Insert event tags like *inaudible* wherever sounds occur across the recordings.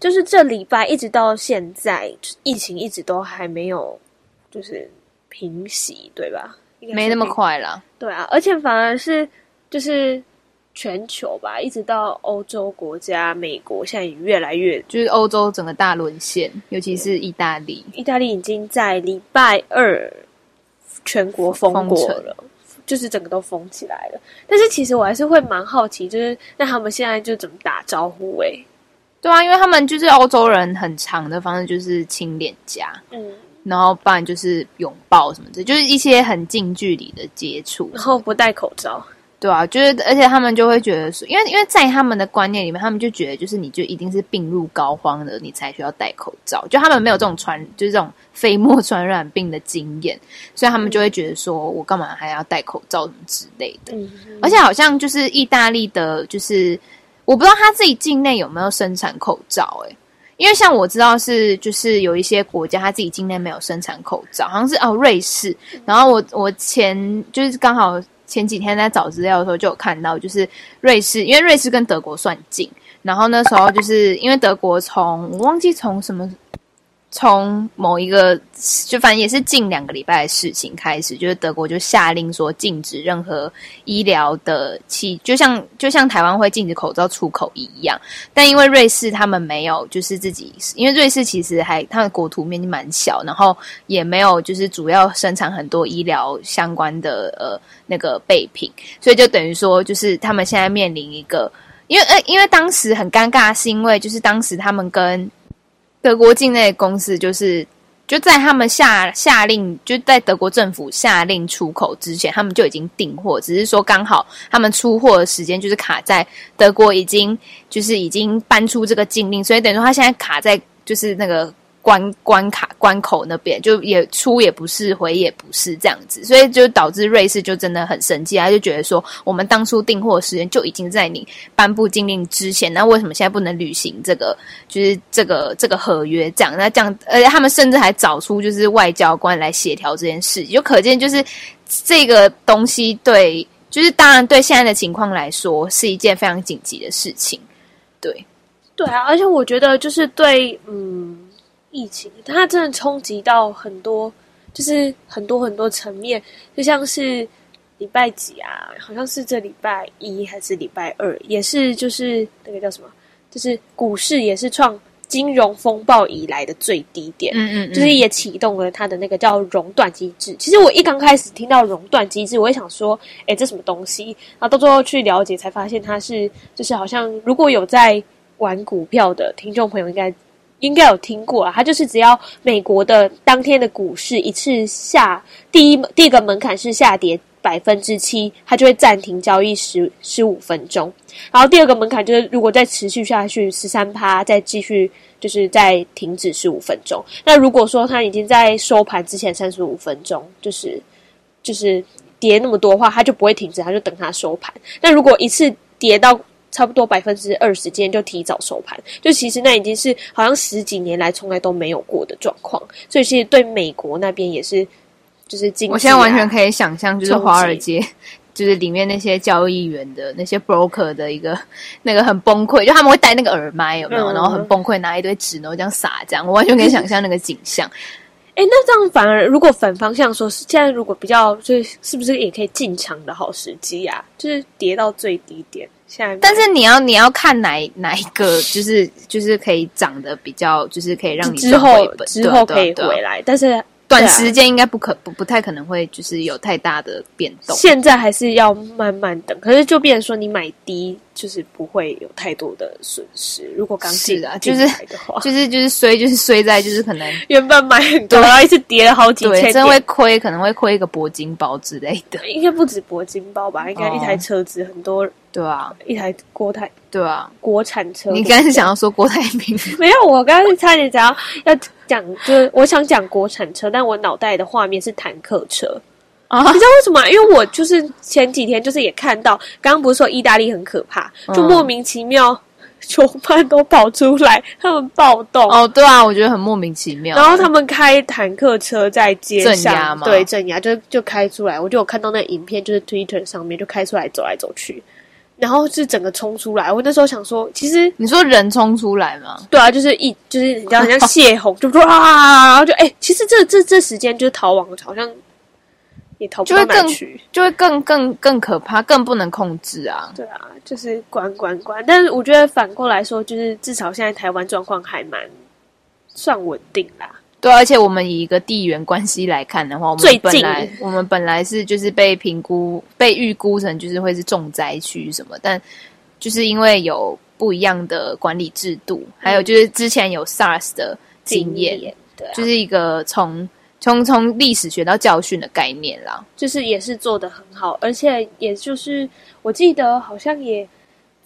就是这礼拜一直到现在，疫情一直都还没有，就是平息，对吧？没那么快了。对啊，而且反而是就是全球吧，一直到欧洲国家、美国，现在也越来越，就是欧洲整个大沦陷，尤其是意大利。意大利已经在礼拜二全国封过了，就是整个都封起来了。但是其实我还是会蛮好奇，就是那他们现在就怎么打招呼、欸？哎。对啊，因为他们就是欧洲人，很长的方式就是亲脸颊，嗯，然后不然就是拥抱什么的，就是一些很近距离的接触，然后不戴口罩，对啊，就是而且他们就会觉得说，因为因为在他们的观念里面，他们就觉得就是你就一定是病入膏肓的，你才需要戴口罩，就他们没有这种传就是这种飞沫传染病的经验，所以他们就会觉得说我干嘛还要戴口罩什么之类的，嗯，而且好像就是意大利的，就是。我不知道他自己境内有没有生产口罩，欸，诶，因为像我知道是就是有一些国家他自己境内没有生产口罩，好像是哦瑞士。然后我我前就是刚好前几天在找资料的时候就有看到，就是瑞士，因为瑞士跟德国算近，然后那时候就是因为德国从我忘记从什么。从某一个，就反正也是近两个礼拜的事情开始，就是德国就下令说禁止任何医疗的器，就像就像台湾会禁止口罩出口一样。但因为瑞士他们没有，就是自己，因为瑞士其实还它的国土面积蛮小，然后也没有就是主要生产很多医疗相关的呃那个备品，所以就等于说，就是他们现在面临一个，因为呃因为当时很尴尬，是因为就是当时他们跟德国境内的公司就是就在他们下下令，就在德国政府下令出口之前，他们就已经订货，只是说刚好他们出货的时间就是卡在德国已经就是已经搬出这个禁令，所以等于说他现在卡在就是那个。关关卡关口那边就也出也不是，回也不是这样子，所以就导致瑞士就真的很生气，他就觉得说，我们当初订货时间就已经在你颁布禁令之前，那为什么现在不能履行这个就是这个这个合约？这样那这样，而且他们甚至还找出就是外交官来协调这件事，就可见就是这个东西对，就是当然对现在的情况来说是一件非常紧急的事情，对对啊，而且我觉得就是对嗯。疫情，它真的冲击到很多，就是很多很多层面，就像是礼拜几啊，好像是这礼拜一还是礼拜二，也是就是那个叫什么，就是股市也是创金融风暴以来的最低点，嗯嗯，嗯，就是也启动了它的那个叫熔断机制。其实我一刚开始听到熔断机制，我也想说，哎，这什么东西？然后到最后去了解，才发现它是就是好像如果有在玩股票的听众朋友应该。应该有听过啊，它就是只要美国的当天的股市一次下第一第一个门槛是下跌百分之七，它就会暂停交易十十五分钟。然后第二个门槛就是如果再持续下去十三趴，再继续就是再停止十五分钟。那如果说它已经在收盘之前三十五分钟，就是就是跌那么多的话，它就不会停止，它就等它收盘。那如果一次跌到差不多百分之二十，今天就提早收盘，就其实那已经是好像十几年来从来都没有过的状况，所以其实对美国那边也是，就是经、啊、我现在完全可以想象，就是华尔街，就是里面那些交易员的那些 broker 的一个 *laughs* 那个很崩溃，就他们会戴那个耳麦，有没有？嗯、然后很崩溃，拿一堆纸，然后这样撒，这样我完全可以想象那个景象。*laughs* 哎，那这样反而如果反方向说，是现在如果比较，就是是不是也可以进场的好时机啊？就是跌到最低点，但是你要你要看哪哪一个，*laughs* 就是就是可以长得比较，就是可以让你之后之后可以回来，但是短时间应该不可不不太可能会就是有太大的变动。现在还是要慢慢等，可是就变成说你买低就是不会有太多的损失。如果刚进是啊，就是 *laughs* 就是就是衰，就是衰在就是可能 *laughs* 原本买很多，然后一直跌了好几千，真会亏，可能会亏一个铂金包之类的。应该不止铂金包吧？应该一台车子很多，对啊，一台锅台，对啊，国产车。你刚才是想要说郭台铭？没有，我刚才差点想要要讲，就是我想讲国产车，但我脑袋的画面是坦克车。啊，你知道为什么？因为我就是前几天就是也看到，刚刚不是说意大利很可怕，就莫名其妙囚犯都跑出来，他们暴动。哦，对啊，我觉得很莫名其妙。然后他们开坦克车在街上镇压嘛，对，镇压就就开出来。我就有看到那影片，就是 Twitter 上面就开出来走来走去，然后是整个冲出来。我那时候想说，其实你说人冲出来吗？对啊，就是一就是你知道，很像泄洪，就哇，然后就哎、欸，其实这这这时间就是逃亡，好像。也逃不到哪去，就会更更更可怕，更不能控制啊！对啊，就是关关关。但是我觉得反过来说，就是至少现在台湾状况还蛮算稳定啦。对，而且我们以一个地缘关系来看的话，我们本来我们本来是就是被评估、被预估成就是会是重灾区什么，但就是因为有不一样的管理制度，嗯、还有就是之前有 SARS 的经验，经验对、啊，就是一个从。从从历史学到教训的概念啦，就是也是做的很好，而且也就是我记得好像也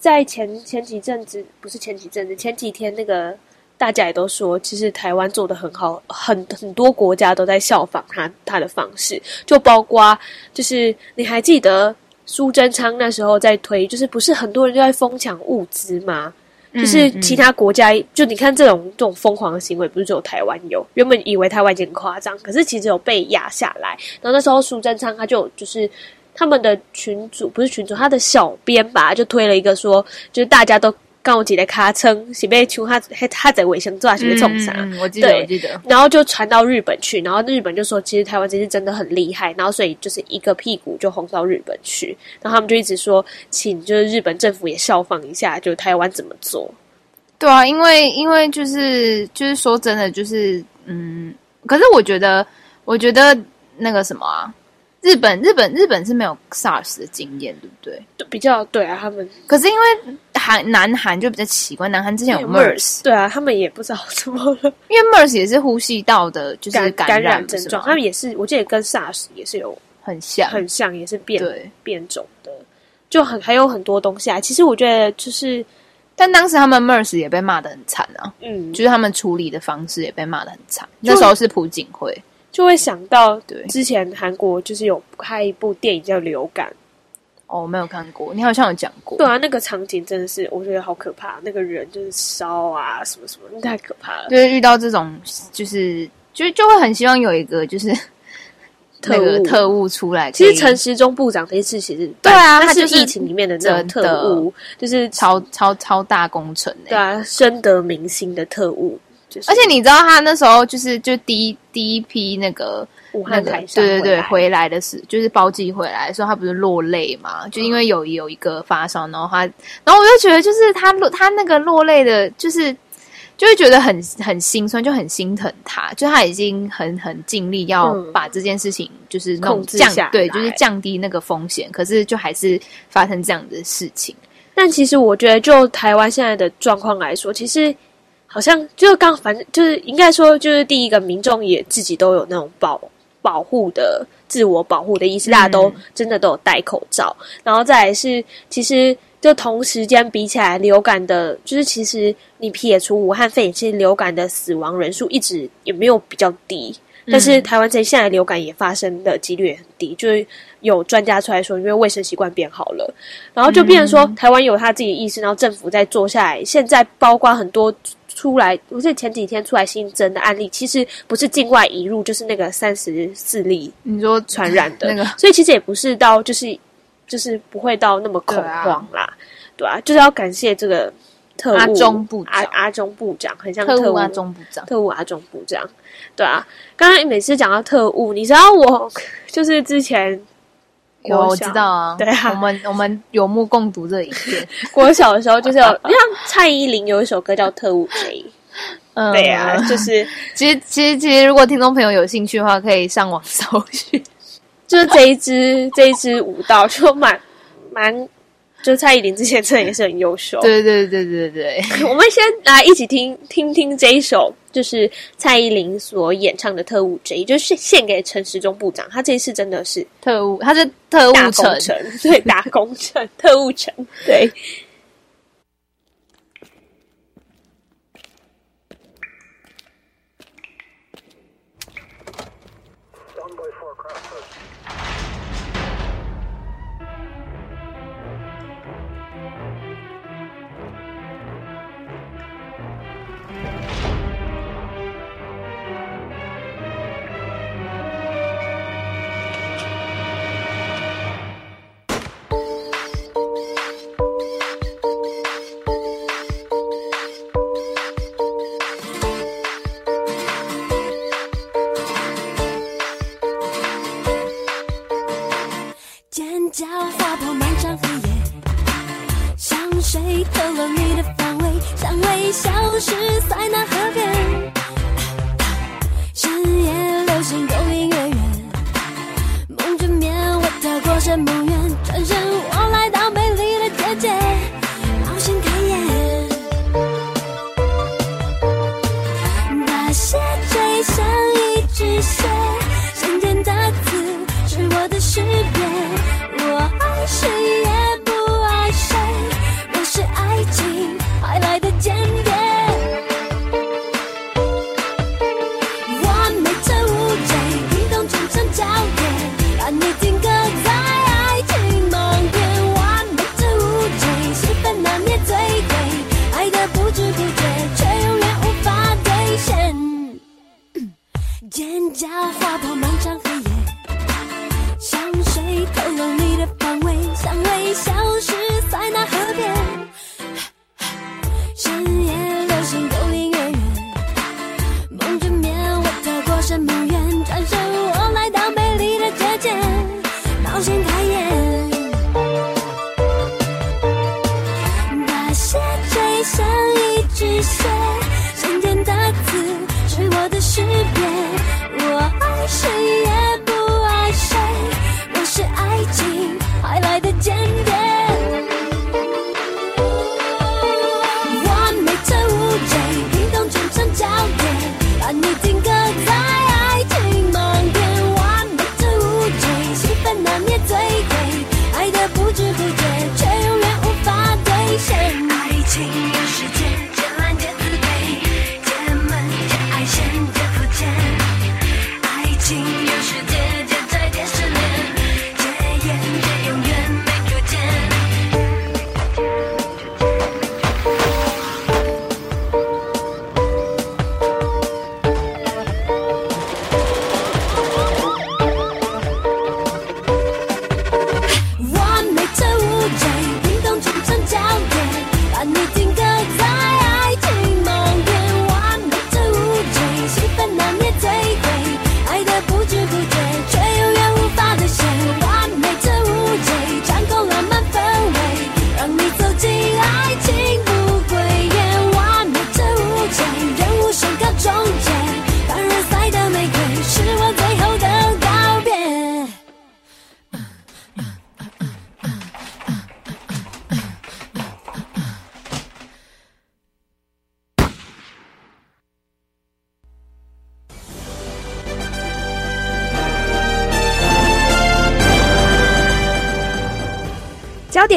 在前前几阵子，不是前几阵子，前几天那个大家也都说，其实台湾做的很好，很很多国家都在效仿他他的方式，就包括就是你还记得苏贞昌那时候在推，就是不是很多人就在疯抢物资吗？就是其他国家，嗯嗯、就你看这种这种疯狂的行为，不是只有台湾有。原本以为台湾已经很夸张，可是其实有被压下来。然后那时候苏贞昌他就就是他们的群主，不是群主，他的小编吧，就推了一个说，就是大家都。刚我记得卡称是被求他他在卫生做是被冲杀，我记得我记得，然后就传到日本去，然后日本就说其实台湾这次真的很厉害，然后所以就是一个屁股就轰到日本去，然后他们就一直说请就是日本政府也效仿一下，就台湾怎么做？对啊，因为因为就是就是说真的就是嗯，可是我觉得我觉得那个什么啊。日本日本日本是没有 SARS 的经验，对不对？比较对啊，他们可是因为韩南韩就比较奇怪，南韩之前有 MERS，对啊，他们也不知道怎么了，因为 MERS 也是呼吸道的，就是感染，症状，他们也是，我记得跟 SARS 也是有很像，很像，也是变对变种的，就很还有很多东西啊。其实我觉得就是，但当时他们 MERS 也被骂的很惨啊，嗯，就是他们处理的方式也被骂的很惨。那时候是朴槿惠。就会想到，对，之前韩国就是有拍一部电影叫《流感》，哦，我没有看过，你好像有讲过。对啊，那个场景真的是我觉得好可怕，那个人就是烧啊，什么什么，太可怕了。就是遇到这种，就是就就会很希望有一个就是特务特务出来。其实陈时中部长这一次其实对啊，他是疫情里面的那种特务，就是超超超大工程，对啊，深得民心的特务。而且你知道他那时候就是就第一第一批那个武汉台对对对回来的时就是包机回来的时候他不是落泪嘛？就因为有有一个发烧，然后他然后我就觉得就是他落他那个落泪的，就是就会觉得很很心酸，就很心疼他，就他已经很很尽力要把这件事情就是弄降对，就是降低那个风险，可是就还是发生这样的事情。但其实我觉得，就台湾现在的状况来说，其实。好像就刚，反正就是应该说，就是第一个民众也自己都有那种保保护的自我保护的意识，大家都真的都有戴口罩。然后再来是，其实就同时间比起来，流感的，就是其实你撇除武汉肺炎，其实流感的死亡人数一直也没有比较低。但是台湾这现在流感也发生的几率也很低，就是有专家出来说，因为卫生习惯变好了，然后就变成说台湾有他自己的意识，然后政府在做下来，现在包括很多。出来，不是前几天出来新增的案例，其实不是境外移入，就是那个三十四例，你说传染的。*laughs* 那个，所以其实也不是到，就是就是不会到那么恐慌啦，对啊，就是要感谢这个特务阿中部长，阿阿中部长，很像特务，特务阿中部长，特务阿中部长，对啊，刚刚每次讲到特务，你知道我 *laughs* 就是之前。有我知道啊，对啊，我们我们有目共睹这一片。*laughs* 我小的时候就是有，*laughs* 你像蔡依林有一首歌叫《特务 J》，*laughs* 嗯，对啊，就是其实其实其实如果听众朋友有兴趣的话，可以上网搜寻，就是这一支这一支舞蹈就蛮蛮就蔡依林之前真的也是很优秀。对对对对对，我们先来一起听听听这一首，就是蔡依林所演唱的《特务 J》，就是献给陈时中部长。他这一次真的是特务，他是特务城，对，打工程，特务城，对。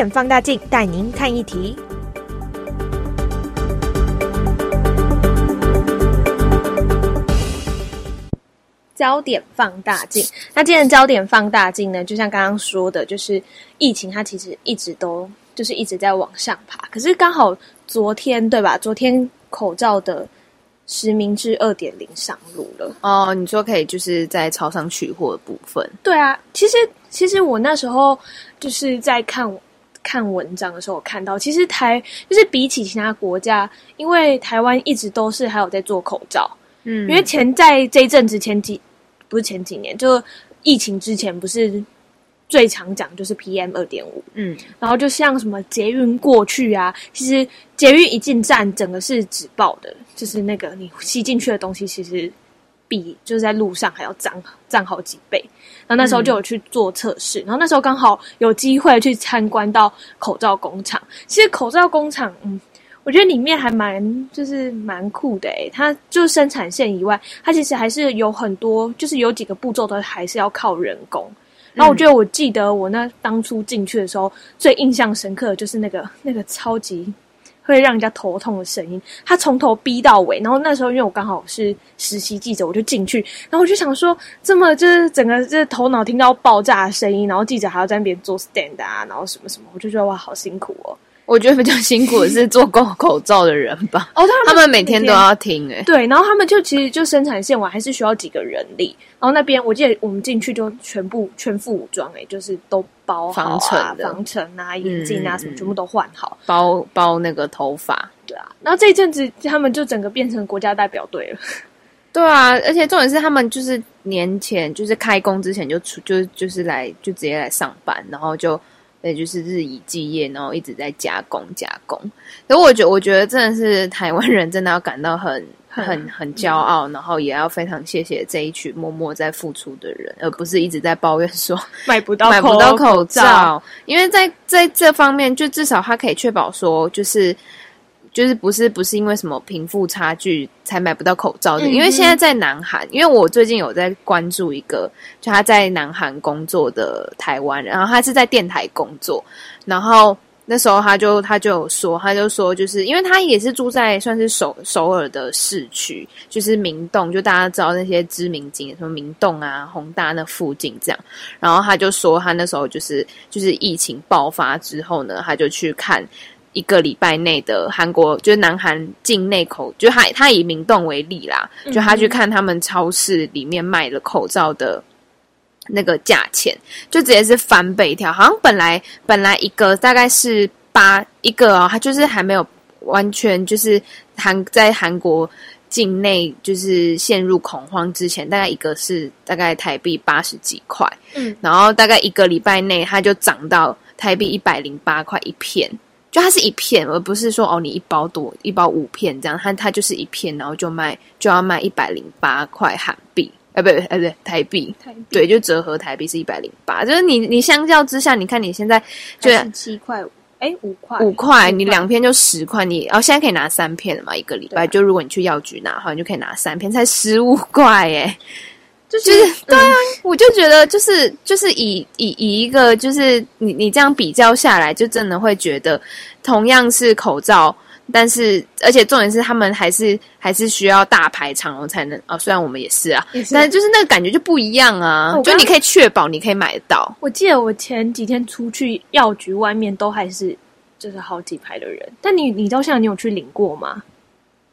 点放大镜带您看一题。焦点放大镜，那今天的焦点放大镜呢？就像刚刚说的，就是疫情它其实一直都就是一直在往上爬。可是刚好昨天对吧？昨天口罩的实名制二点零上路了。哦，你说可以就是在超商取货的部分？对啊，其实其实我那时候就是在看。看文章的时候，我看到其实台就是比起其他国家，因为台湾一直都是还有在做口罩，嗯，因为前在这一阵子前几不是前几年，就疫情之前不是最常讲就是 PM 二点五，嗯，然后就像什么捷运过去啊，其实捷运一进站，整个是纸爆的，就是那个你吸进去的东西，其实比就是在路上还要脏脏好几倍。然后那时候就有去做测试，嗯、然后那时候刚好有机会去参观到口罩工厂。其实口罩工厂，嗯，我觉得里面还蛮就是蛮酷的诶，它就生产线以外，它其实还是有很多，就是有几个步骤都还是要靠人工。然后我觉得我记得我那当初进去的时候，最印象深刻的就是那个那个超级。会让人家头痛的声音，他从头逼到尾。然后那时候因为我刚好是实习记者，我就进去，然后我就想说，这么就是整个就是头脑听到爆炸的声音，然后记者还要在那边做 stand 啊，然后什么什么，我就觉得哇，好辛苦哦。我觉得比较辛苦的是做口 *laughs* 口罩的人吧。哦，他们，他们每天都要听诶、欸。对，然后他们就其实就生产线，我还是需要几个人力。然后那边我记得我们进去就全部全副武装诶、欸，就是都包好啊，防尘的、防尘啊、眼镜啊什么，全部都换好，包包那个头发。对啊，然后这一阵子他们就整个变成国家代表队了。*laughs* 对啊，而且重点是他们就是年前就是开工之前就出就就是来就直接来上班，然后就。也就是日以继夜，然后一直在加工加工。所以我觉得，我觉得真的是台湾人真的要感到很很很骄傲，然后也要非常谢谢这一群默默在付出的人，而不是一直在抱怨说 *laughs* 买不到买不到口罩。因为在在这方面，就至少他可以确保说，就是。就是不是不是因为什么贫富差距才买不到口罩的，嗯、因为现在在南韩，因为我最近有在关注一个，就他在南韩工作的台湾人，然后他是在电台工作，然后那时候他就他就有说，他就说就是因为他也是住在算是首首尔的市区，就是明洞，就大家知道那些知名景点，什么明洞啊、宏大那附近这样，然后他就说他那时候就是就是疫情爆发之后呢，他就去看。一个礼拜内的韩国，就是南韩境内口，就他他以明洞为例啦，就他去看他们超市里面卖的口罩的那个价钱，就直接是翻倍跳，好像本来本来一个大概是八一个哦，他就是还没有完全就是韩在韩国境内就是陷入恐慌之前，大概一个是大概台币八十几块，嗯，然后大概一个礼拜内，它就涨到台币一百零八块一片。就它是一片，而不是说哦，你一包多一包五片这样，它它就是一片，然后就卖就要卖一百零八块韩币，哎不对，哎对，台币，台币。对，就折合台币是一百零八，就是你你相较之下，你看你现在就七块，哎五块五块，你两片就十块，你哦现在可以拿三片了嘛，一个礼拜，就如果你去药局拿的话，你就可以拿三片，才十五块哎。就是，就是对啊，嗯、我就觉得就是就是以以以一个就是你你这样比较下来，就真的会觉得同样是口罩，但是而且重点是他们还是还是需要大排长龙才能哦。虽然我们也是啊，是但是就是那个感觉就不一样啊。刚就你可以确保你可以买得到。我记得我前几天出去药局外面都还是就是好几排的人，但你你到现在你有去领过吗？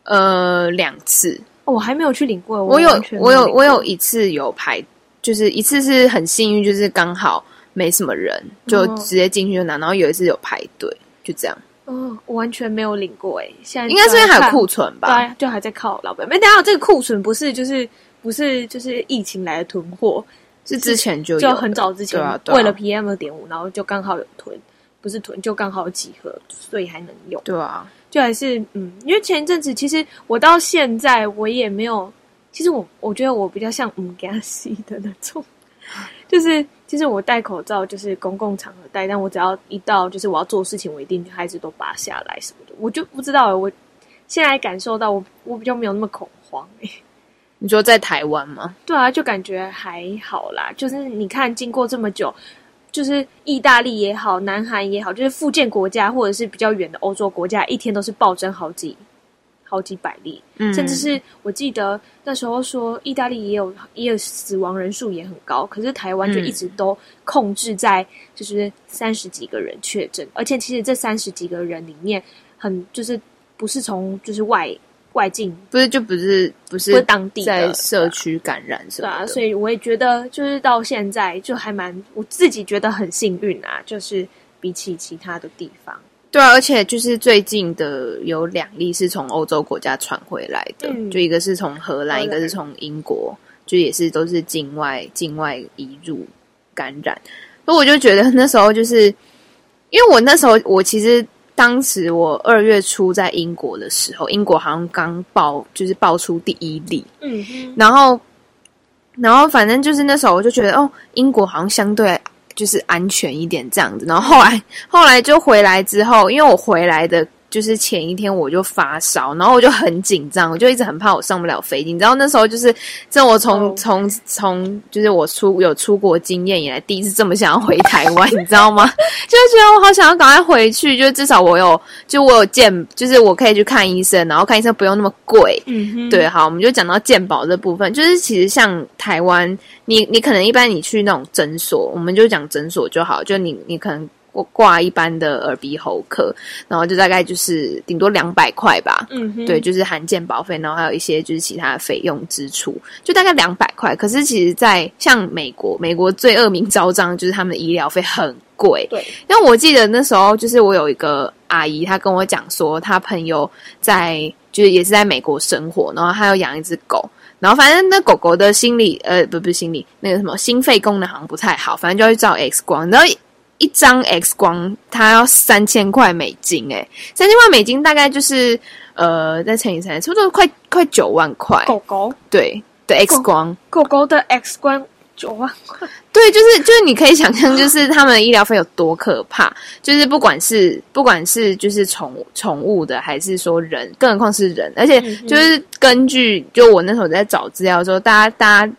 呃，两次。我还没有去领过，我有，我有，我有一次有排，就是一次是很幸运，就是刚好没什么人，就直接进去就拿。然后有一次有排队，就这样。哦，我完全没有领过哎，现在应该是因为还有库存吧？对，就还在靠老板。没等下这个库存不是就是不是就是疫情来的囤货，是之前就有就很早之前为了 PM 二点五，然后就刚好有囤，不是囤就刚好有几盒，所以还能用。对啊。就还是嗯，因为前一阵子其实我到现在我也没有，其实我我觉得我比较像嗯 gas 的那种，*laughs* 就是其实我戴口罩就是公共场合戴，但我只要一到就是我要做事情，我一定还是都拔下来什么的，我就不知道我现在感受到我我比较没有那么恐慌哎。你说在台湾吗？对啊，就感觉还好啦，就是你看经过这么久。就是意大利也好，南韩也好，就是附件国家或者是比较远的欧洲国家，一天都是暴增好几好几百例，嗯，甚至是我记得那时候说意大利也有也有死亡人数也很高，可是台湾就一直都控制在就是三十几个人确诊，嗯，而且其实这三十几个人里面很就是不是从就是外。外境不是就不是不是当地在社区感染是吧？对啊，所以我也觉得就是到现在就还蛮我自己觉得很幸运啊，就是比起其他的地方。对啊，而且就是最近的有两例是从欧洲国家传回来的，嗯、就一个是从荷兰，荷兰一个是从英国，就也是都是境外境外移入感染。所以我就觉得那时候就是因为我那时候我其实。当时我二月初在英国的时候，英国好像刚爆，就是爆出第一例。嗯哼，然后然后反正就是那时候我就觉得哦，英国好像相对就是安全一点这样子。然后后来后来就回来之后，因为我回来的。就是前一天我就发烧，然后我就很紧张，我就一直很怕我上不了飞机。你知道那时候就是，这我从从从就是我出有出国经验以来，第一次这么想要回台湾，你知道吗？就觉得我好想要赶快回去，就至少我有就我有健，就是我可以去看医生，然后看医生不用那么贵。嗯哼，对，好，我们就讲到健保这部分，就是其实像台湾，你你可能一般你去那种诊所，我们就讲诊所就好，就你你可能。挂一般的耳鼻喉科，然后就大概就是顶多两百块吧。嗯哼，对，就是含健保费，然后还有一些就是其他的费用支出，就大概两百块。可是其实，在像美国，美国最恶名昭彰就是他们的医疗费很贵。对，因为我记得那时候就是我有一个阿姨，她跟我讲说，她朋友在就是也是在美国生活，然后她要养一只狗，然后反正那狗狗的心理呃不不是心理那个什么心肺功能好像不太好，反正就要去照 X 光，然后。一张 X 光，它要三千块美金，哎，三千块美金大概就是呃，再乘以三，差不多快快九万块。狗狗对的 X 光，狗狗的 X 光九万块。对，就是就是你可以想象，就是他们的医疗费有多可怕。就是不管是不管是就是宠宠物的，还是说人，更何况是人，而且就是根据就我那时候在找资料的时候，大家大家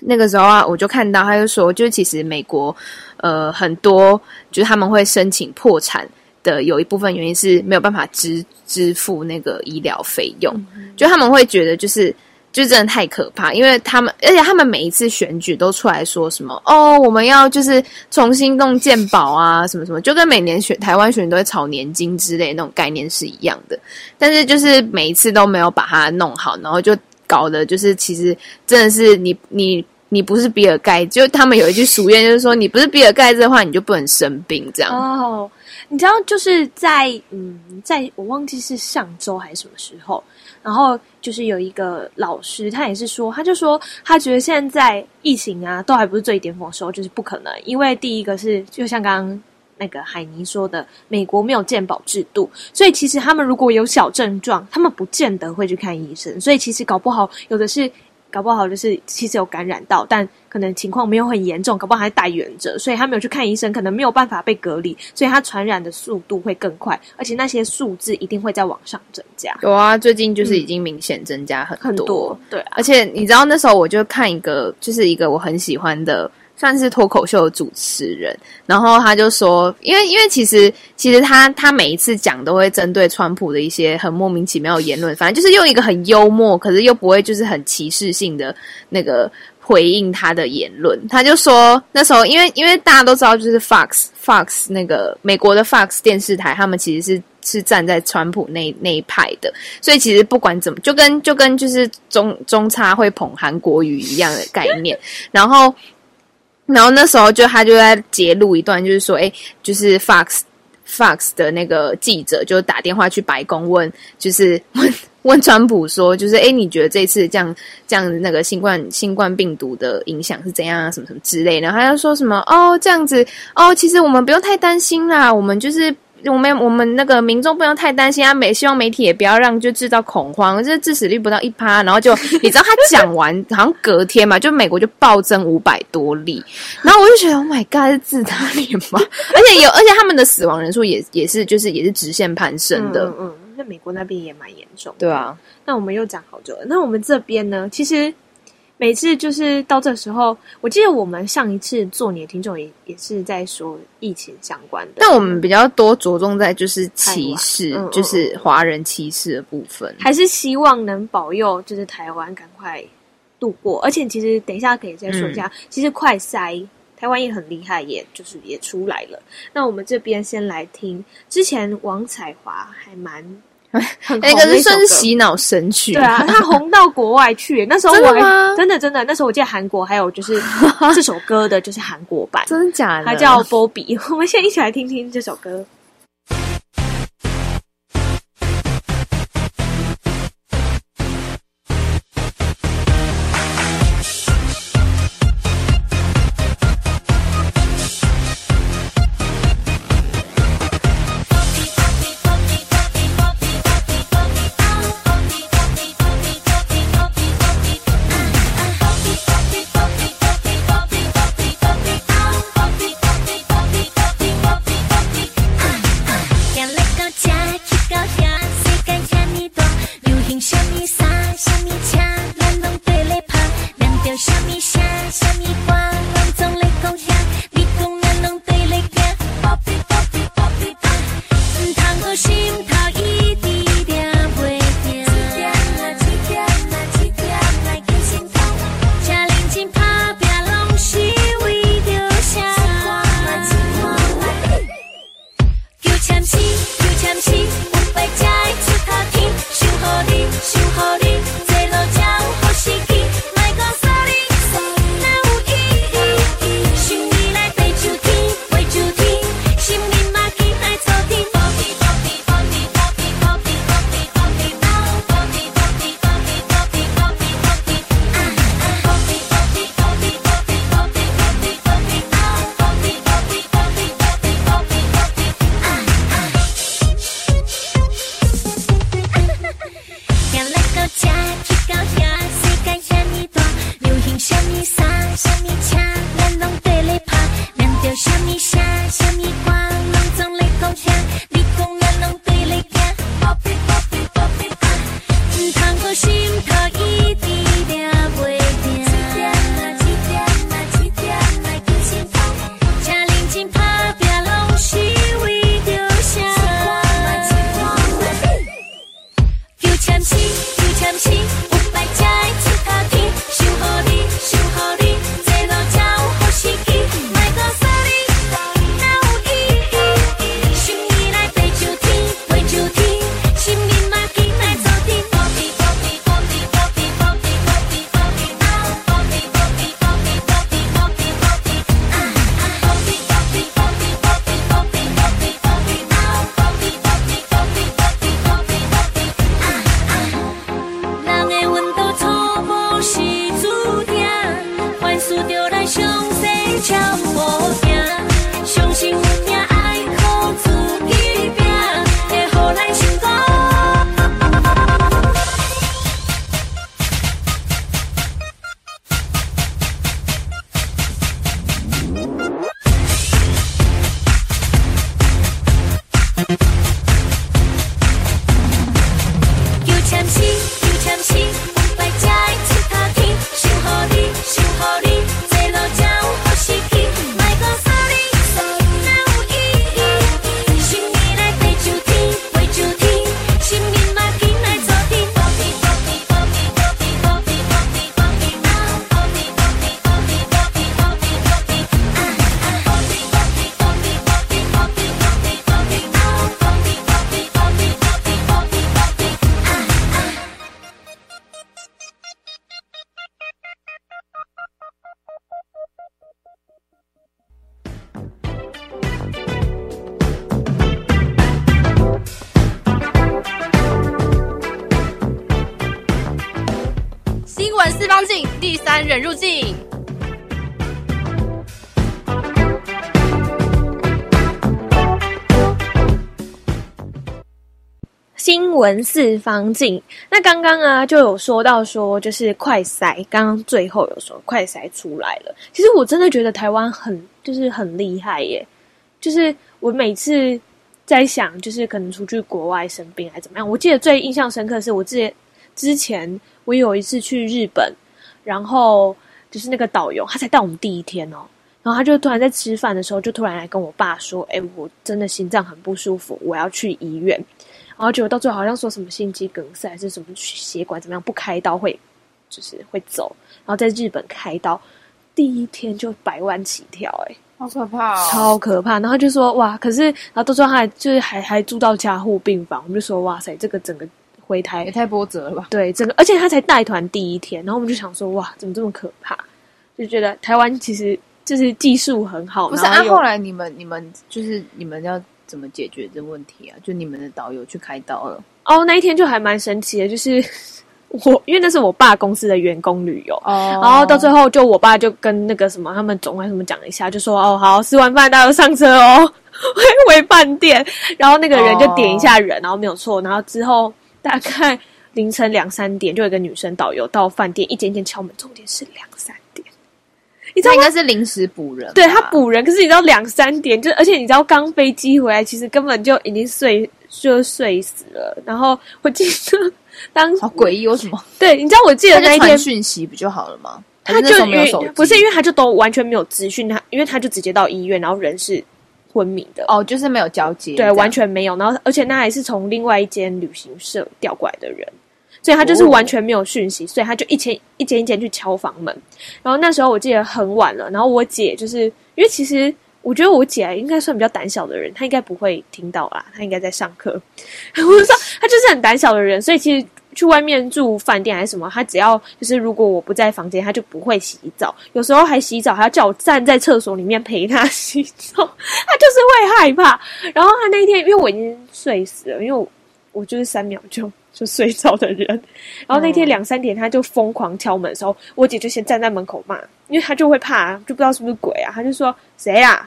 那个时候啊，我就看到他就说，就其实美国。呃，很多就是他们会申请破产的，有一部分原因是没有办法支支付那个医疗费用，嗯、就他们会觉得就是就真的太可怕，因为他们而且他们每一次选举都出来说什么哦，我们要就是重新弄健保啊，什么什么，就跟每年选台湾选都会炒年金之类那种概念是一样的，但是就是每一次都没有把它弄好，然后就搞得就是其实真的是你你。你不是比尔盖，就他们有一句俗谚，就是说你不是比尔盖茨的话，你就不能生病这样。哦，你知道，就是在嗯，在我忘记是上周还是什么时候，然后就是有一个老师，他也是说，他就说他觉得现在疫情啊，都还不是最巅峰的时候，就是不可能，因为第一个是就像刚刚那个海尼说的，美国没有健保制度，所以其实他们如果有小症状，他们不见得会去看医生，所以其实搞不好有的是。搞不好就是其实有感染到，但可能情况没有很严重，搞不好还带原者，所以他没有去看医生，可能没有办法被隔离，所以他传染的速度会更快，而且那些数字一定会在往上增加。有啊，最近就是已经明显增加很多，很多，对啊。而且你知道那时候我就看一个，就是一个我很喜欢的。算是脱口秀主持人，然后他就说，因为因为其实其实他他每一次讲都会针对川普的一些很莫名其妙的言论，反正就是用一个很幽默，可是又不会就是很歧视性的那个回应他的言论。他就说那时候，因为因为大家都知道，就是 Fox Fox 那个美国的 Fox 电视台，他们其实是是站在川普那那一派的，所以其实不管怎么，就跟就跟就是中中差会捧韩国瑜一样的概念，然后。然后那时候就他就在揭露一段，就是说，哎，就是 Fox Fox 的那个记者就打电话去白宫问，就是 *laughs* 问问川普说，就是哎，你觉得这次这样这样那个新冠新冠病毒的影响是怎样啊？什么什么之类的。然后他就说什么哦，这样子哦，其实我们不用太担心啦，我们就是。我们我们那个民众不用太担心啊，美希望媒体也不要让就制造恐慌，这致死率不到一趴，然后就 *laughs* 你知道他讲完好像隔天嘛，就美国就暴增五百多例，然后我就觉得 Oh my God，是自打脸吗？*laughs* 而且有而且他们的死亡人数也也是就是也是直线攀升的，嗯，那、嗯、美国那边也蛮严重，对啊。那我们又讲好久了，那我们这边呢，其实。每次就是到这时候，我记得我们上一次做你的听众也也是在说疫情相关的，但我们比较多着重在就是歧视，就是华人歧视的部分，还是希望能保佑就是台湾赶快度过。而且其实等一下可以再说一下，嗯、其实快筛台湾也很厉害，也就是也出来了。那我们这边先来听，之前王彩华还蛮。那个是算是洗脑神曲，对啊，*laughs* 他红到国外去。那时候我还真的真的，那时候我记得韩国还有就是 *laughs* 这首歌的，就是韩国版，真的假的？他叫波比。我们现在一起来听听这首歌。方镜，第三人入境。新闻四方镜。那刚刚啊，就有说到说，就是快筛，刚刚最后有说快筛出来了。其实我真的觉得台湾很，就是很厉害耶。就是我每次在想，就是可能出去国外生病还怎么样。我记得最印象深刻的是，我之前之前我有一次去日本，然后就是那个导游，他才带我们第一天哦。然后他就突然在吃饭的时候，就突然来跟我爸说：“哎，我真的心脏很不舒服，我要去医院。”然后结果到最后好像说什么心肌梗塞还是什么血管怎么样，不开刀会就是会走。然后在日本开刀，第一天就百万起跳，哎，好可怕哦，超可怕。然后就说哇，可是然后都说他还就是还还住到加护病房，我们就说哇塞，这个整个回台也太波折了吧？对，整个而且他才带团第一天，然后我们就想说哇，怎么这么可怕？就觉得台湾其实就是技术很好。不是啊，后来你们你们就是你们要。怎么解决这问题啊？就你们的导游去开刀了哦，那一天就还蛮神奇的，就是 *laughs* 我因为那是我爸公司的员工旅游哦，然后到最后就我爸就跟那个什么他们总管什么讲一下，就说哦好，吃完饭大家都上车哦，回 *laughs* 回饭店，然后那个人就点一下人，然后没有错，然后之后大概凌晨两三点就有一个女生导游到饭店一间一间敲门，重点是两三点。你知道应该是临时补人，对他补人，可是你知道两三点就，而且你知道刚飞机回来，其实根本就已经睡就睡死了。然后我记得 *laughs* 当好诡异，为什么？对，你知道我记得那一天讯息不就好了吗？他就因为不是因为他就都完全没有资讯，他因为他就直接到医院，然后人是昏迷的哦，就是没有交接，对，完全没有。然后而且那还是从另外一间旅行社调过来的人。所以他就是完全没有讯息，所以他就一间一间一间去敲房门。然后那时候我记得很晚了，然后我姐就是因为其实我觉得我姐应该算比较胆小的人，她应该不会听到啦，她应该在上课。*laughs* 我就说她就是很胆小的人，所以其实去外面住饭店还是什么，他只要就是如果我不在房间，他就不会洗澡，有时候还洗澡还要叫我站在厕所里面陪他 *laughs* 洗澡，他就是会害怕。然后他那一天因为我已经睡死了，因为我我就是三秒就。就睡着的人，然后那天两三点他就疯狂敲门的时候，我姐就先站在门口骂，因为他就会怕，就不知道是不是鬼啊，他就说谁啊，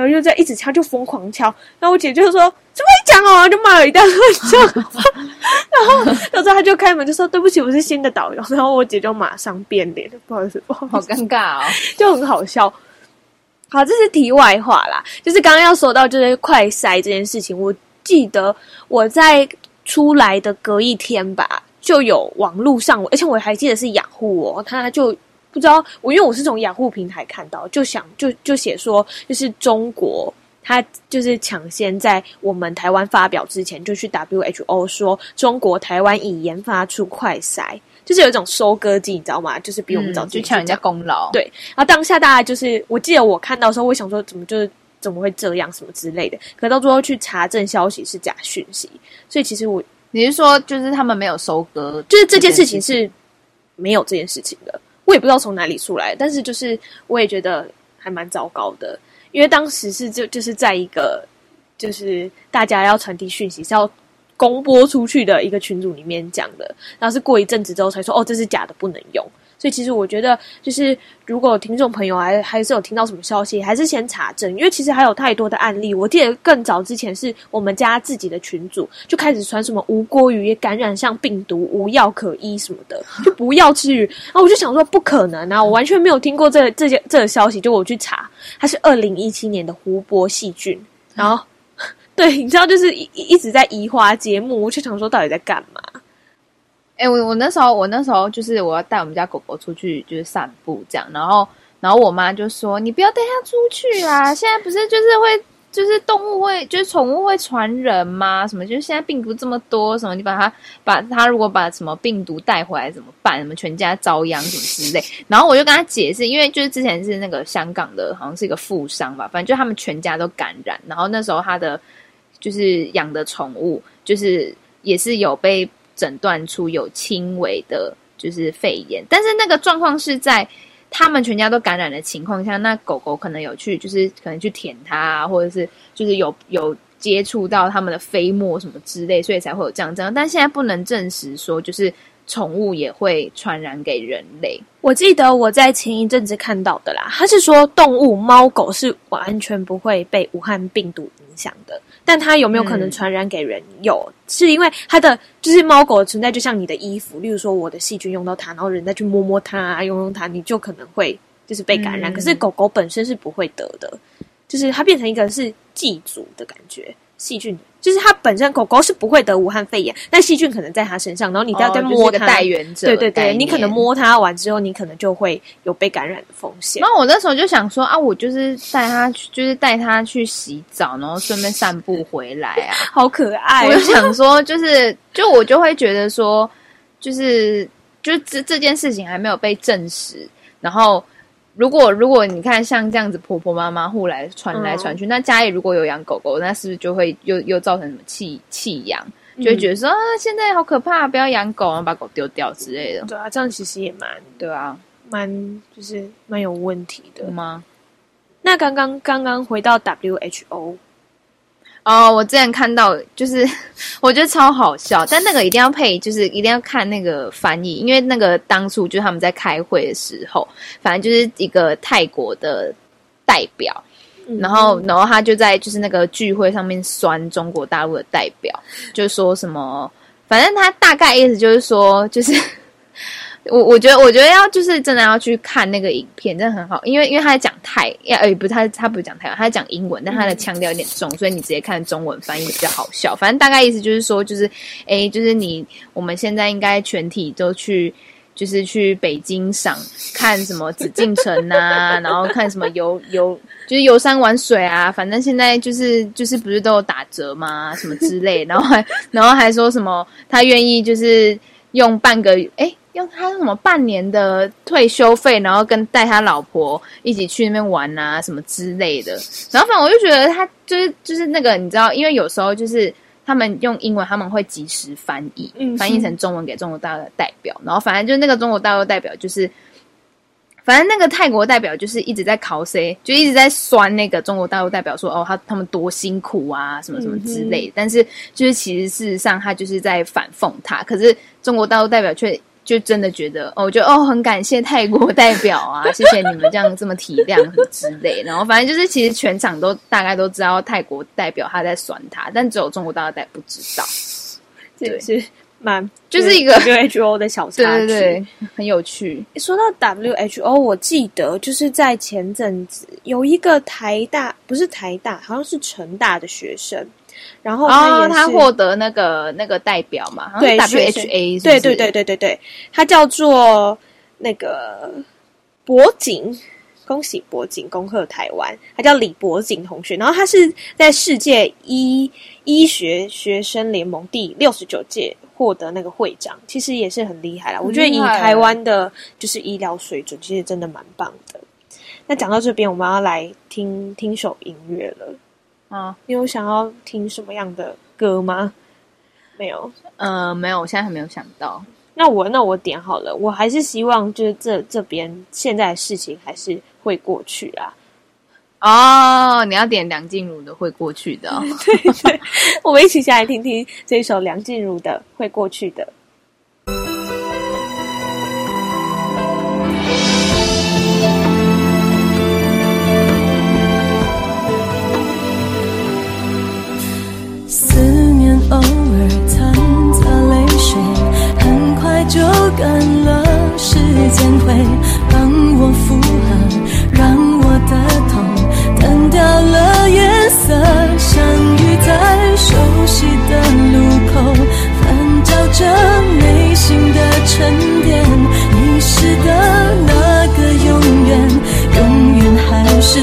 然后就在一直敲，就疯狂敲，然后我姐就说怎么一讲哦，就骂了一大顿，然后然后他就开门就说对不起，我是新的导游，然后我姐就马上变脸，不好意思，不好意思，好尴尬哦，就很好笑。好，这是题外话啦，就是刚刚要说到就是快筛这件事情，我记得我在。出来的隔一天吧，就有网络上，而且我还记得是养护哦，他就不知道我，因为我是从雅虎平台看到，就想就就写说，就是中国，他就是抢先在我们台湾发表之前，就去 WHO 说中国台湾已研发出快筛，就是有一种收割机，你知道吗？就是比我们早就抢人家功劳。对，然后当下大家就是，我记得我看到的时候，我想说，怎么就是。怎么会这样？什么之类的？可到最后去查证消息是假讯息，所以其实我你是说，就是他们没有收割，就是这件事情是没有这件事情的。我也不知道从哪里出来，但是就是我也觉得还蛮糟糕的，因为当时是就就是在一个就是大家要传递讯息是要公播出去的一个群组里面讲的，然后是过一阵子之后才说哦，这是假的，不能用。所以其实我觉得，就是如果听众朋友还还是有听到什么消息，还是先查证，因为其实还有太多的案例。我记得更早之前是我们家自己的群组就开始传什么吴郭鱼感染上病毒无药可医什么的，就不要吃鱼。然后我就想说不可能啊，我完全没有听过这、这些这个消息。就我去查，它是二零一七年的湖泊细菌。然后，*laughs* 对，你知道，就是一一直在移花接木，我就想说到底在干嘛？哎、我我那时候我那时候就是我要带我们家狗狗出去就是散步这样，然后然后我妈就说，你不要带它出去啦，现在不是就是会就是动物会就是宠物会传人吗？什么就是现在病毒这么多，什么你把它把它如果把什么病毒带回来怎么办？什么全家遭殃什么之类。然后我就跟他解释，因为就是之前是那个香港的，好像是一个富商吧，反正就他们全家都感染，然后那时候他的就是养的宠物就是也是有被。诊断出有轻微的，就是肺炎，但是那个状况是在他们全家都感染的情况下，那狗狗可能有去，就是可能去舔它啊，或者是就是有有接触到他们的飞沫什么之类，所以才会有这样这样。但现在不能证实说，就是宠物也会传染给人类。我记得我在前一阵子看到的啦，他是说动物猫狗是完全不会被武汉病毒影响的。但它有没有可能传染给人？嗯、有，是因为它的就是猫狗的存在，就像你的衣服，例如说我的细菌用到它，然后人再去摸摸它、用用它，你就可能会就是被感染。嗯、可是狗狗本身是不会得的，就是它变成一个是寄主的感觉，细菌。就是它本身狗狗是不会得武汉肺炎，但细菌可能在它身上，然后你再再摸它，对对对，你可能摸它完之后，你可能就会有被感染的风险。那我那时候就想说啊，我就是带它去，就是带它去洗澡，然后顺便散步回来啊，*laughs* 好可爱。我就想说，就是就我就会觉得说，就是就这这件事情还没有被证实，然后。如果如果你看像这样子婆婆妈妈互来传来传去，嗯、那家里如果有养狗狗，那是不是就会又又造成什么弃弃养？就会觉得说、嗯、啊，现在好可怕，不要养狗，然后把狗丢掉之类的。对啊，这样其实也蛮对啊，蛮就是蛮有问题的吗？那刚刚刚刚回到 WHO。哦，我之前看到，就是 *laughs* 我觉得超好笑，但那个一定要配，就是一定要看那个翻译，因为那个当初就是他们在开会的时候，反正就是一个泰国的代表，嗯、然后然后他就在就是那个聚会上面酸中国大陆的代表，就说什么，反正他大概意思就是说，就是。我我觉得，我觉得要就是真的要去看那个影片，真的很好，因为因为他在讲泰，呃，不是他他不是讲泰文，他在讲英文，但他的腔调有点重，所以你直接看中文翻译比较好笑。反正大概意思就是说，就是哎，就是你我们现在应该全体都去，就是去北京赏看什么紫禁城啊，然后看什么游游，就是游山玩水啊。反正现在就是就是不是都有打折吗？什么之类，然后还然后还说什么他愿意就是用半个哎。用他什么半年的退休费，然后跟带他老婆一起去那边玩啊，什么之类的。然后反正我就觉得他就是就是那个，你知道，因为有时候就是他们用英文，他们会及时翻译，嗯、翻译成中文给中国大陆的代表。然后反正就是那个中国大陆代表，就是反正那个泰国代表就是一直在 cos，就一直在酸那个中国大陆代表说哦，他他们多辛苦啊，什么什么之类的。嗯、但是就是其实事实上他就是在反讽他，可是中国大陆代表却。就真的觉得哦，我觉得哦，很感谢泰国代表啊，*laughs* 谢谢你们这样这么体谅之类。然后反正就是，其实全场都大概都知道泰国代表他在酸他，但只有中国大陆代表不知道。这是蛮就是一个 WHO 的小插曲，对对对，很有趣。说到 WHO，我记得就是在前阵子有一个台大，不是台大，好像是成大的学生。然后他，他获得那个那个代表嘛，对 WHA，对对对对对对，他叫做那个博景，恭喜博景，恭贺台湾，他叫李博景同学，然后他是在世界医医学学生联盟第六十九届获得那个会长，其实也是很厉害啦。我觉得以台湾的就是医疗水准，其实真的蛮棒的。那讲到这边，我们要来听听首音乐了。啊，你有想要听什么样的歌吗？没有，呃，没有，我现在还没有想到。那我那我点好了，我还是希望就是这这边现在的事情还是会过去啊。哦，你要点梁静茹的《会过去的》*laughs* 哦。对对，我们一起下来听听这一首梁静茹的《会过去的》。干了，时间会帮我复合，让我的痛淡掉了颜色。相遇在熟悉的路口，翻找着内心的沉淀，遗失的那个永远，永远还是。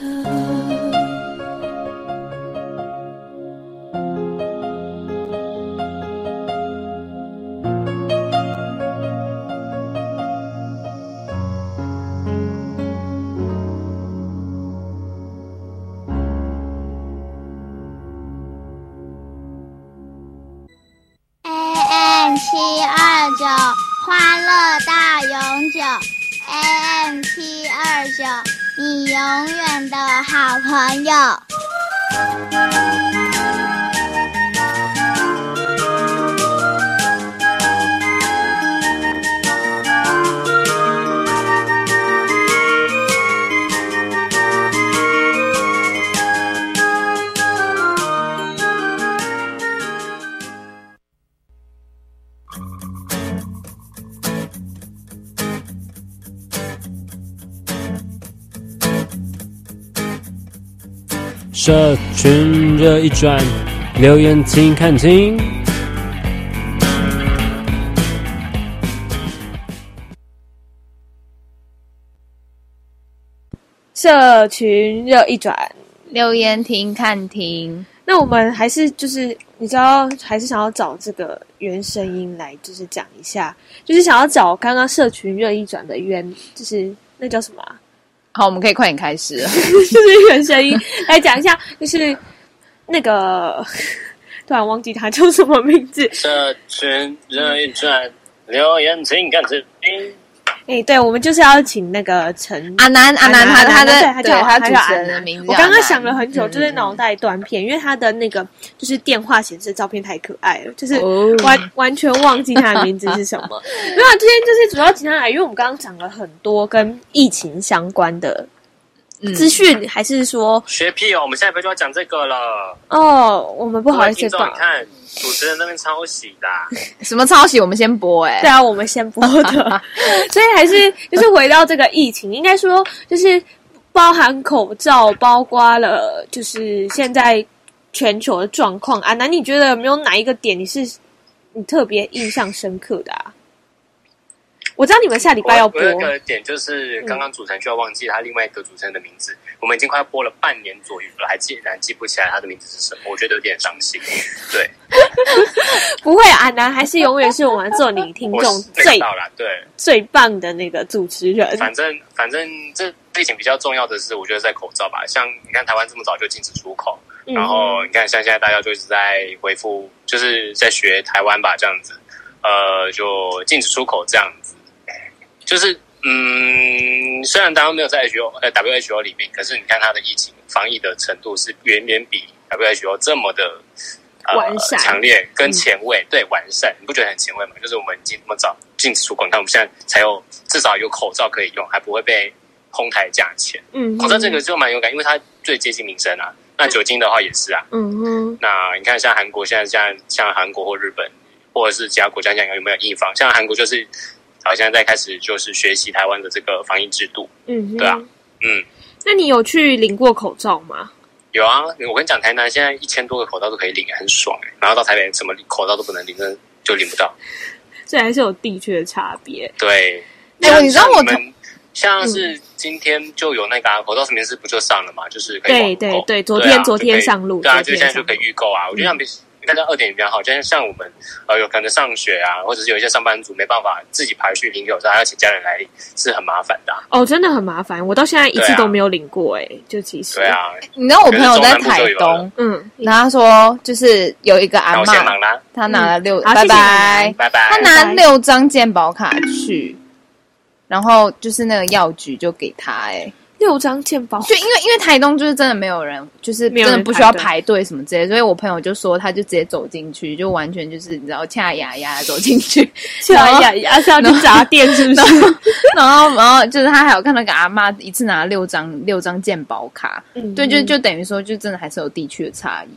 着。社群热一转，留言请看清。社群热一转，留言听看听，那我们还是就是你知道，还是想要找这个原声音来，就是讲一下，就是想要找刚刚社群热一转的原，就是那叫什么啊？好，我们可以快点开始了。*laughs* 就是原声音来讲一下，就是那个 *laughs* 突然忘记他叫什么名字。社群热一转，留言请看清。哎、欸，对，我们就是要请那个陈阿南，阿南，他他的对他叫他主他叫阿持人的名字。我刚刚想了很久，嗯就是脑袋断片，因为他的那个就是电话显示照片太可爱了，就是哦完完全忘记他的名字是什么。*laughs* 没有，今天就是主要请他来，因为我们刚刚讲了很多跟疫情相关的嗯资讯，还是说学屁哦，我们下一步就要讲这个了。哦，我们不好意思各位听众讲你看主持人那边抄袭的啊，*laughs* 什么抄袭？我们先播哎、对啊，我们先播的，*laughs* 所以还是就是回到这个疫情，应该说就是包含口罩，包括了就是现在全球的状况啊。那你觉得有没有哪一个点你是你特别印象深刻的啊？我知道你们下礼拜要播我，有一个点就是刚刚主持人就要忘记他另外一个主持人的名字，我们已经快要播了半年左右了，还竟然记不起来他的名字是什么，我觉得有点伤心。对，*laughs* 不会啊，南还是永远是我们做你听众最到了，对。最棒的那个主持人。反正反正这疫情比较重要的是，我觉得在口罩吧。像你看台湾这么早就禁止出口，嗯然后你看像现在大家就一直在回复，就是在学台湾吧这样子，呃，就禁止出口这样子，就是嗯，虽然台湾没有在 WHO 呃 WHO 里面，可是你看它的疫情防疫的程度是远远比 WHO 这么的。呃完善强烈跟前卫，对完善，你不觉得很前卫吗？就是我们已经那么早禁止出口，你看我们现在才有至少有口罩可以用，还不会被哄抬价钱。嗯哼，口罩这个就蛮有感，因为它最接近民生啊。那酒精的话也是啊。嗯哼，那你看像韩国现在像像韩国或日本，或者是其他国家像有没有预防？像韩国就是好像在开始就是学习台湾的这个防疫制度。嗯，对啊，嗯。那你有去领过口罩吗？有啊，我跟你讲，台南现在一千多个口罩都可以领，很爽哎。然后到台北什么口罩都不能领，真的就领不到。*laughs* 这还是有地区的差别。对，哎像你知道我们像是今天就有那个、啊口罩实名制不就上了嘛？就是可以对对对昨天啊昨天上路对啊，就现在就可以预购啊。我觉得像比大家二点比较好，就是像我们呃有可能上学啊，或者是有一些上班族没办法自己排序领口罩，还要请家人来领，是很麻烦的啊、哦，真的很麻烦，我到现在一次都没有领过哎、就其实对，啊，你知道我朋友在台东，嗯，然后他说就是有一个阿那我先嬷，忙啦，他拿了六，拜，拜拜。他拿六张健保卡去，然后就是那个药局就给他、哎，六张健保，就因为因为台东就是真的没有人，就是真的不需要排队什么之类，所以我朋友就说他就直接走进去，就完全就是你知道恰牙牙走进去，*laughs* 然后呀呀是要去砸店是不是？*laughs* 然后然后就是他还有看到个阿妈一次拿六张六张健保卡，嗯对，就就等于说就真的还是有地区的差异。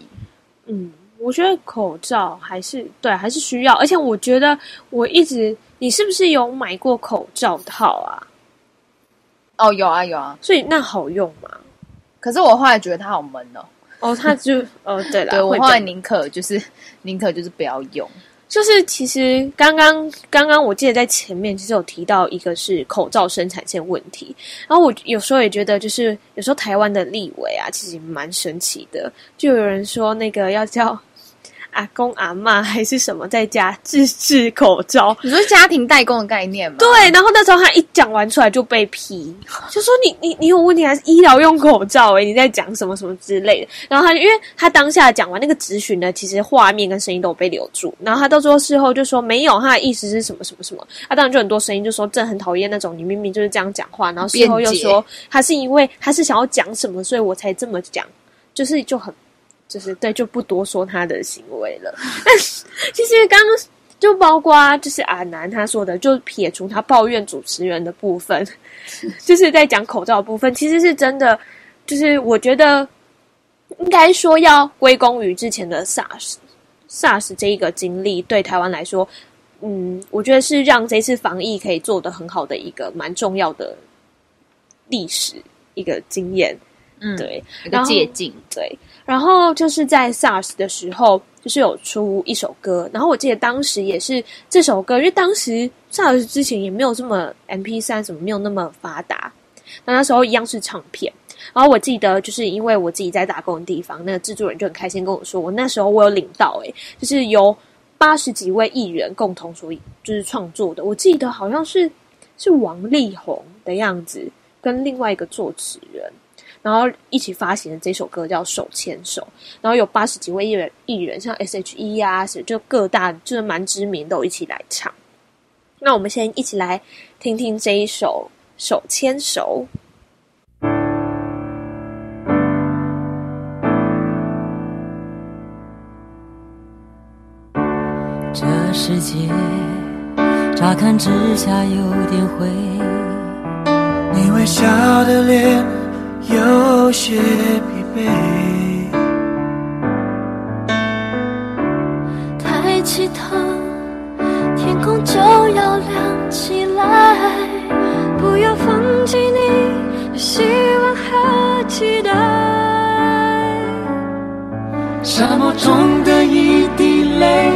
嗯，我觉得口罩还是对，还是需要，而且我觉得我一直，你是不是有买过口罩套啊？哦，有啊有啊，所以那好用吗？可是我后来觉得它好闷哦，哦，它就 *laughs* 哦，对了，对我后来宁可就是宁可就是不要用。就是其实刚刚刚刚我记得在前面其实有提到一个是口罩生产线问题，然后我有时候也觉得就是有时候台湾的立委啊，其实蛮神奇的，就有人说那个要叫。阿公阿嬷还是什么在家自制口罩？你说家庭代工的概念吗？对，然后那时候他一讲完出来就被批，就说你你你有问题还是医疗用口罩、欸？诶你在讲什么什么之类的。然后他因为他当下讲完那个咨询呢，其实画面跟声音都有被留住。然后他到最后事后就说没有，他的意思是什么什么什么。他当然就很多声音就说这很讨厌那种你明明就是这样讲话，然后事后又说他是因为他是想要讲什么，所以我才这么讲，就是就很。就是对，就不多说他的行为了。但是其实刚刚就包括就是阿南他说的，就撇除他抱怨主持人的部分，*laughs* 就是在讲口罩的部分，其实是真的。就是我觉得应该说要归功于之前的 SARS，SARS 这一个经历对台湾来说，嗯，我觉得是让这次防疫可以做得很好的一个蛮重要的历史一个经验。嗯，对，一个借鉴，对。然后就是在 SARS 的时候，就是有出一首歌，然后我记得当时也是这首歌，因为当时 SARS 之前也没有这么 MP3 什么没有那么发达，那那时候一样是唱片。然后我记得就是因为我自己在打工的地方，那个制作人就很开心跟我说，我那时候我有领到、欸，诶就是由八十几位艺人共同所就是创作的，我记得好像是是王力宏的样子，跟另外一个作词人。然后一起发行的这首歌叫《手牵手》，然后有八十几位艺人，艺人像 S.H.E 啊，就各大就是蛮知名，都一起来唱。那我们先一起来听听这一首《手牵手》。这世界乍看之下有点灰，你微笑的脸。有些疲惫，抬起头，天空就要亮起来。不要放弃你的希望和期待。沙漠中的一滴泪，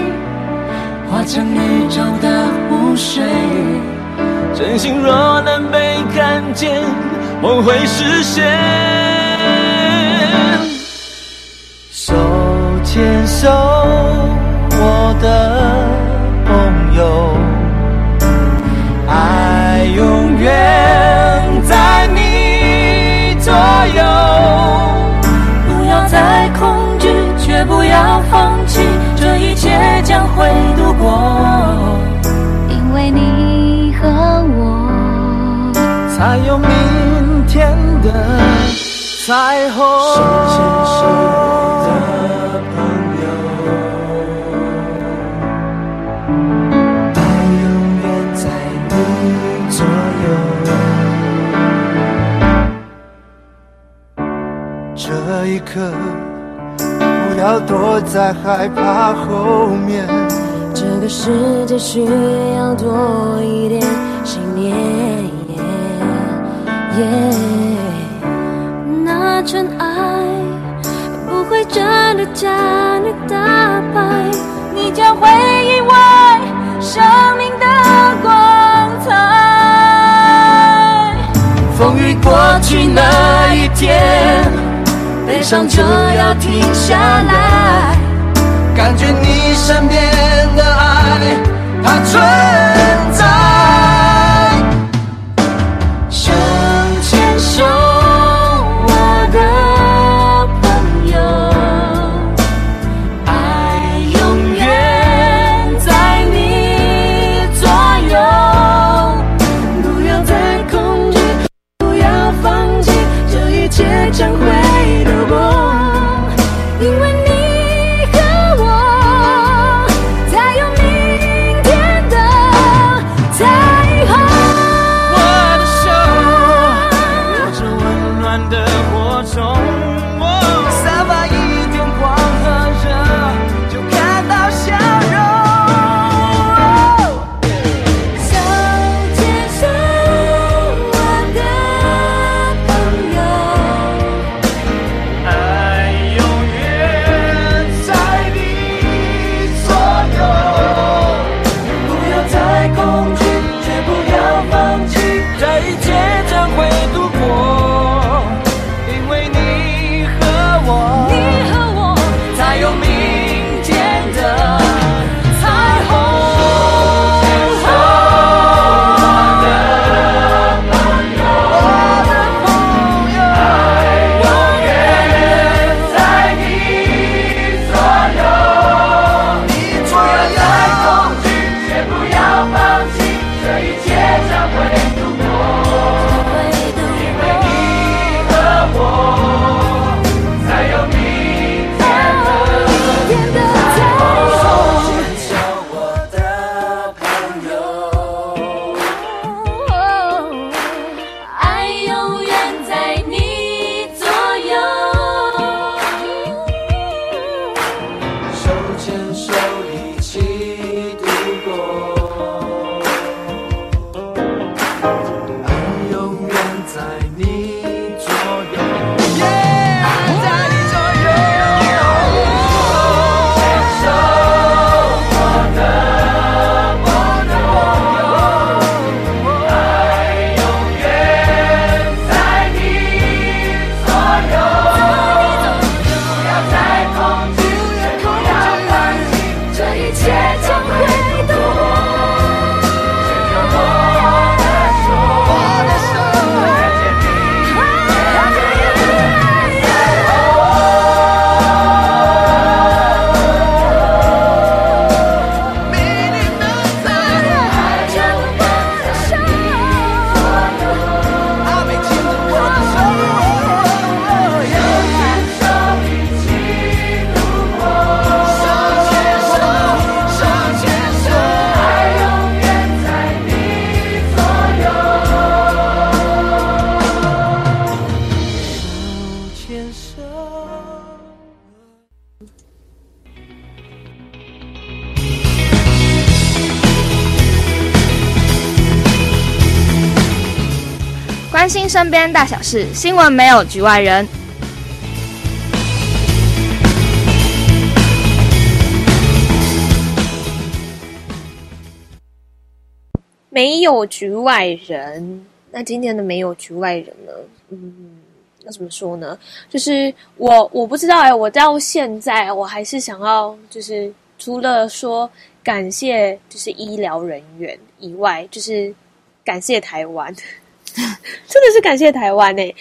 化成宇宙的湖水。真心若能被看见。梦会实现，手牵手，彩虹，手牵手的朋友，爱永远在你左右。这一刻，不要躲在害怕后面。这个世界需要多一点信念。真爱不会真的将你打败，你将会意外生命的光彩。风雨过去那一天，悲伤就要停下来，感觉你身边的爱，它存江湖。大小事，新闻没有局外人。没有局外人。那今天的没有局外人呢？嗯，那怎么说呢？就是我我不知道哎，我到现在我还是想要，就是除了说感谢就是医疗人员以外，就是感谢台湾，*laughs* 真的是感谢台湾呢。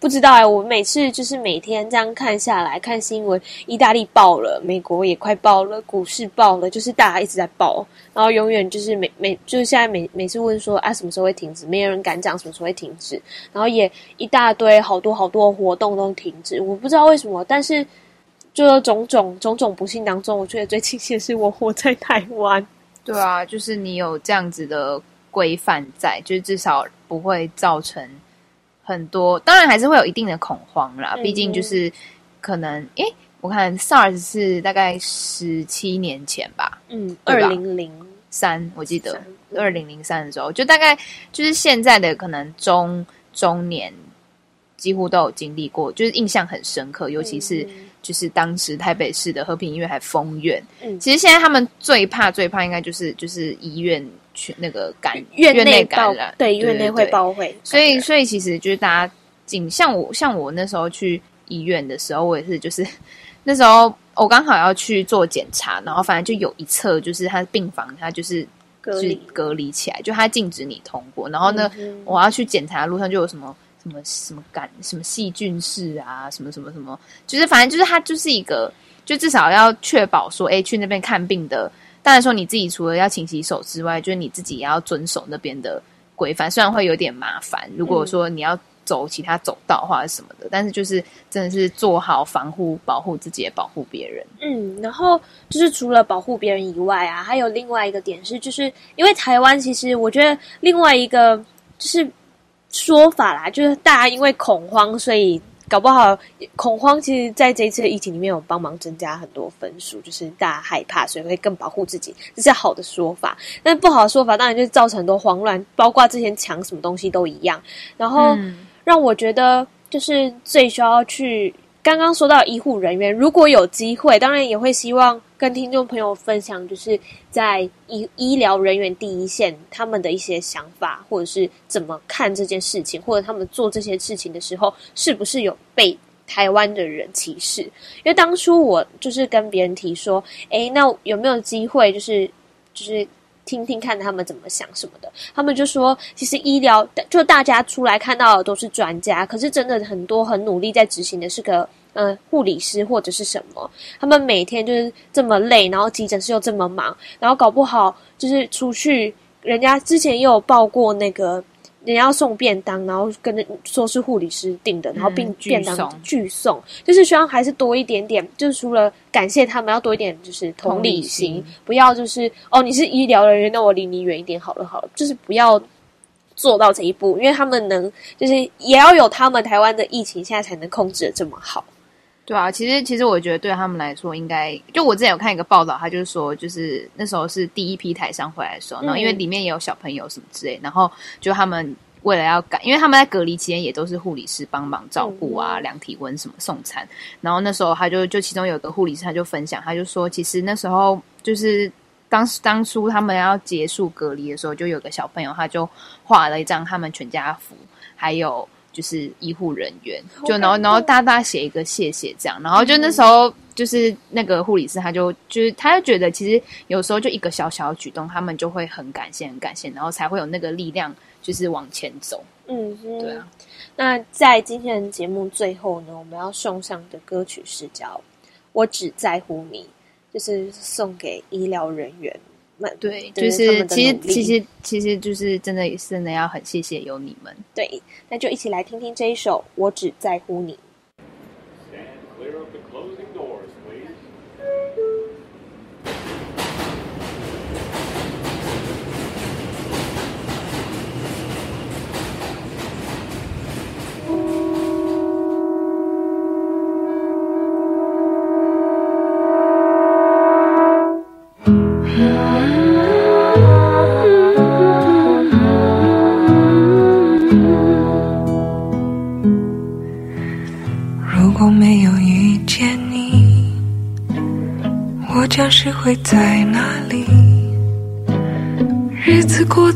不知道哎，我每次就是每天这样看下来，看新闻，意大利爆了，美国也快爆了，股市爆了，就是大家一直在爆，然后永远就是每每就是现在每每次问说啊什么时候会停止，没有人敢讲什么时候会停止，然后也一大堆好多好多活动都停止，我不知道为什么，但是就种种种种不幸当中，我觉得最庆幸的是我活在台湾。对啊，就是你有这样子的规范在，就是至少不会造成。很多当然还是会有一定的恐慌啦，嗯、毕竟就是可能，诶，我看 SARS 是大概十七年前吧，嗯，二零零三，我记得二零零三的时候，就大概就是现在的可能中中年几乎都有经历过，就是印象很深刻，尤其是就是当时台北市的和平医院还封院，嗯，其实现在他们最怕最怕应该就是就是医院。去那个感院内内感染，对，院内会爆会，所以所以其实就是大家，仅像我像我那时候去医院的时候，我也是就是那时候我刚好要去做检查，然后反正就有一侧就是他病房，他就是隔离隔离起来，就他禁止你通过。然后呢，嗯、我要去检查的路上就有什么什么什么感什么细菌室啊，什么什么什么，就是反正就是他就是一个，就至少要确保说，哎，去那边看病的。当然说你自己除了要勤洗手之外，就是你自己也要遵守那边的规范。虽然会有点麻烦，如果说你要走其他走道或者什么的，嗯、但是就是真的是做好防护，保护自己也保护别人。嗯，然后就是除了保护别人以外啊，还有另外一个点是，就是因为台湾其实我觉得另外一个就是说法啦，就是大家因为恐慌，所以。搞不好恐慌，其实在这一次的疫情里面有帮忙增加很多分数，就是大家害怕，所以会更保护自己，这是好的说法。但不好的说法，当然就是造成很多慌乱，包括之前抢什么东西都一样。然后让我觉得，就是最需要去。刚刚说到医护人员，如果有机会，当然也会希望跟听众朋友分享，就是在医医疗人员第一线他们的一些想法，或者是怎么看这件事情，或者他们做这些事情的时候，是不是有被台湾的人歧视？因为当初我就是跟别人提说，诶，那有没有机会，就是就是。听听看他们怎么想什么的，他们就说，其实医疗就大家出来看到的都是专家，可是真的很多很努力在执行的是个呃护理师或者是什么，他们每天就是这么累，然后急诊室又这么忙，然后搞不好就是出去，人家之前也有报过那个。人家要送便当，然后跟着说是护理师订的，然后并便当拒送，就是希望还是多一点点，就是除了感谢他们，要多一点就是同理心不要就是哦，你是医疗人员，那我离你远一点好了，好了，就是不要做到这一步，因为他们能，就是也要有他们台湾的疫情现在才能控制的这么好。对啊，其实其实我觉得对他们来说，应该就我之前有看一个报道，他就是说，就是那时候是第一批台商回来的时候，然后因为里面也有小朋友什么之类，然后就他们为了要赶，因为他们在隔离期间也都是护理师帮忙照顾啊、量体温什么、送餐，然后那时候他就就其中有个护理师他就分享，他就说，其实那时候就是当时当初他们要结束隔离的时候，就有个小朋友他就画了一张他们全家福，还有。就是医护人员，就然后然后大大写一个谢谢这样，然后就那时候就是那个护理师，他就就是他就觉得其实有时候就一个小小的举动，他们就会很感谢很感谢，然后才会有那个力量，就是往前走。嗯，对啊。那在今天的节目最后呢，我们要送上的歌曲是叫《我只在乎你》，就是送给医疗人员。对，就是其实其实其实就是真的真的要很谢谢有你们。对，那就一起来听听这一首《我只在乎你》。